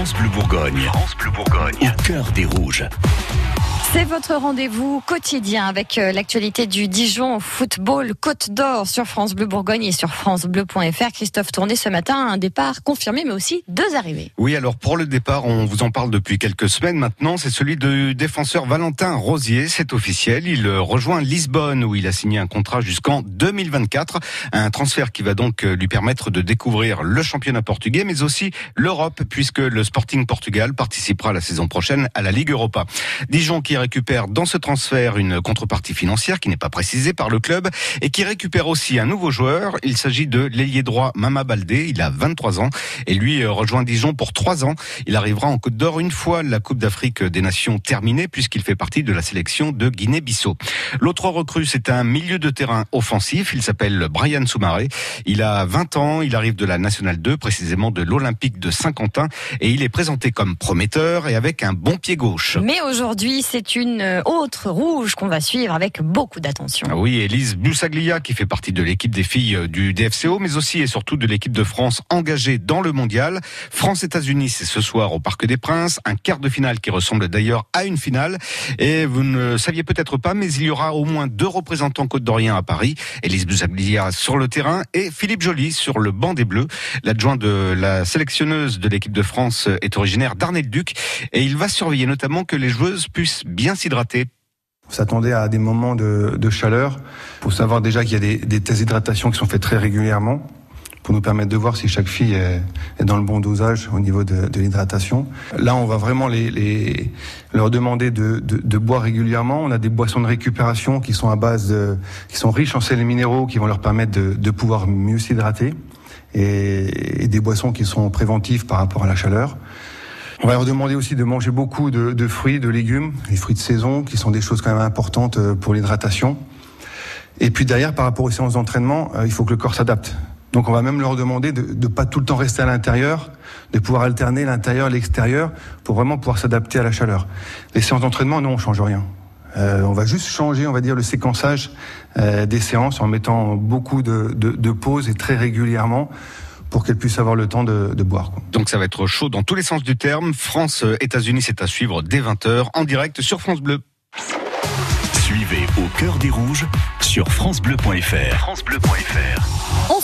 France Bleu Bourgogne. France Bleu Bourgogne. Au cœur des rouges. C'est votre rendez-vous quotidien avec euh, l'actualité du Dijon Football Côte d'Or sur France Bleu Bourgogne et sur francebleu.fr. Christophe Tourné ce matin, un départ confirmé mais aussi deux arrivées. Oui, alors pour le départ, on vous en parle depuis quelques semaines maintenant, c'est celui du défenseur Valentin Rosier, c'est officiel, il euh, rejoint Lisbonne où il a signé un contrat jusqu'en 2024, un transfert qui va donc euh, lui permettre de découvrir le championnat portugais mais aussi l'Europe puisque le Sporting Portugal participera la saison prochaine à la Ligue Europa. Dijon qui récupère dans ce transfert une contrepartie financière qui n'est pas précisée par le club et qui récupère aussi un nouveau joueur. Il s'agit de l'ailier droit Mama Baldé. Il a 23 ans et lui euh, rejoint Dijon pour 3 ans. Il arrivera en Côte d'Or une fois la Coupe d'Afrique des Nations terminée puisqu'il fait partie de la sélection de Guinée-Bissau. L'autre recrue, c'est un milieu de terrain offensif. Il s'appelle Brian Soumaré. Il a 20 ans. Il arrive de la Nationale 2, précisément de l'Olympique de Saint-Quentin et il est présenté comme prometteur et avec un bon pied gauche. Mais aujourd'hui, c'est une autre rouge qu'on va suivre avec beaucoup d'attention. Ah oui, Elise Boussaglia qui fait partie de l'équipe des filles euh, du DFCO, mais aussi et surtout de l'équipe de France engagée dans le mondial. France-États-Unis, c'est ce soir au Parc des Princes, un quart de finale qui ressemble d'ailleurs à une finale. Et vous ne saviez peut-être pas, mais il y aura au moins deux représentants côte d'Orient à Paris. Elise Boussaglia sur le terrain et Philippe Joly sur le banc des Bleus. L'adjoint de la sélectionneuse de l'équipe de France est originaire d'Arnay-le-Duc et il va surveiller notamment que les joueuses puissent bien s'hydrater on s'attendait à des moments de, chaleur. Il faut savoir déjà qu'il y a des, des tests d'hydratation qui sont faits très régulièrement pour nous permettre de voir si chaque fille est, dans le bon dosage au niveau de, l'hydratation. Là, on va vraiment leur demander de, boire régulièrement. On a des boissons de récupération qui sont à base qui sont riches en sels minéraux, qui vont leur permettre de, pouvoir mieux s'hydrater, et des boissons qui sont préventives par rapport à la chaleur. On va leur demander aussi de manger beaucoup de, de, fruits, de légumes, les fruits de saison, qui sont des choses quand même importantes euh, pour l'hydratation. Et puis derrière, par rapport aux séances d'entraînement, euh, il faut que le corps s'adapte. Donc on va même leur demander de ne pas tout le temps rester à l'intérieur, de pouvoir alterner l'intérieur et l'extérieur pour vraiment pouvoir s'adapter à la chaleur. Les séances d'entraînement, non, on change rien. Euh, on va juste changer, on va dire, le séquençage euh, des séances en mettant beaucoup de, de, de pauses et très régulièrement pour qu'elle puisse avoir le temps de, de boire. Quoi. Donc ça va être chaud dans tous les sens du terme. France-États-Unis, c'est à suivre dès 20h en direct sur France Bleu. Suivez au cœur des rouges sur francebleu.fr. francebleu.fr.